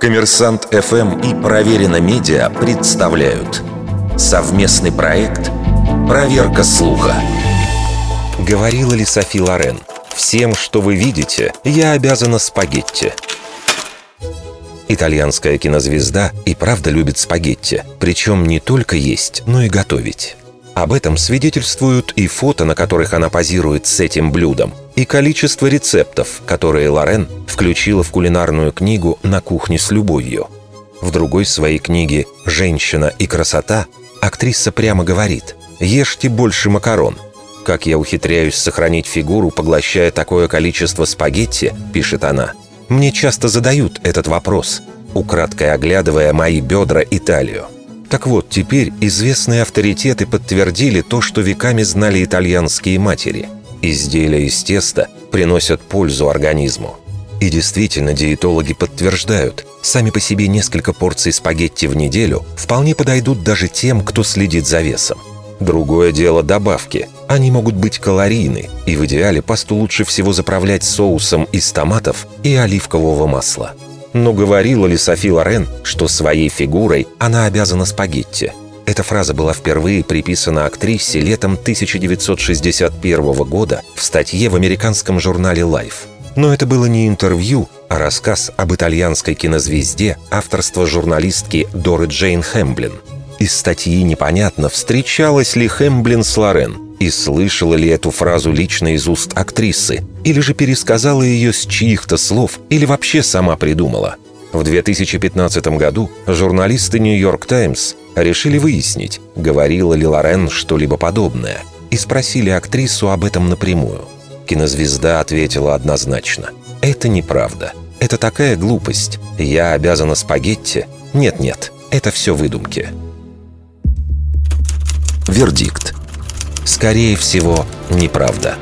Коммерсант ФМ и Проверено Медиа представляют совместный проект «Проверка слуха». Говорила ли Софи Лорен? Всем, что вы видите, я обязана спагетти. Итальянская кинозвезда и правда любит спагетти, причем не только есть, но и готовить. Об этом свидетельствуют и фото, на которых она позирует с этим блюдом, и количество рецептов, которые Лорен включила в кулинарную книгу «На кухне с любовью». В другой своей книге «Женщина и красота» актриса прямо говорит «Ешьте больше макарон». «Как я ухитряюсь сохранить фигуру, поглощая такое количество спагетти», — пишет она. «Мне часто задают этот вопрос, украдкой оглядывая мои бедра и талию. Так вот, теперь известные авторитеты подтвердили то, что веками знали итальянские матери. Изделия из теста приносят пользу организму. И действительно, диетологи подтверждают, сами по себе несколько порций спагетти в неделю вполне подойдут даже тем, кто следит за весом. Другое дело добавки. Они могут быть калорийны, и в идеале пасту лучше всего заправлять соусом из томатов и оливкового масла. Но говорила ли Софи Лорен, что своей фигурой она обязана спагетти? Эта фраза была впервые приписана актрисе летом 1961 года в статье в американском журнале Life. Но это было не интервью, а рассказ об итальянской кинозвезде авторства журналистки Доры Джейн Хэмблин. Из статьи непонятно, встречалась ли Хэмблин с Лорен – и слышала ли эту фразу лично из уст актрисы, или же пересказала ее с чьих-то слов, или вообще сама придумала. В 2015 году журналисты «Нью-Йорк Таймс» решили выяснить, говорила ли Лорен что-либо подобное, и спросили актрису об этом напрямую. Кинозвезда ответила однозначно. «Это неправда. Это такая глупость. Я обязана спагетти? Нет-нет, это все выдумки». Вердикт. Скорее всего, неправда.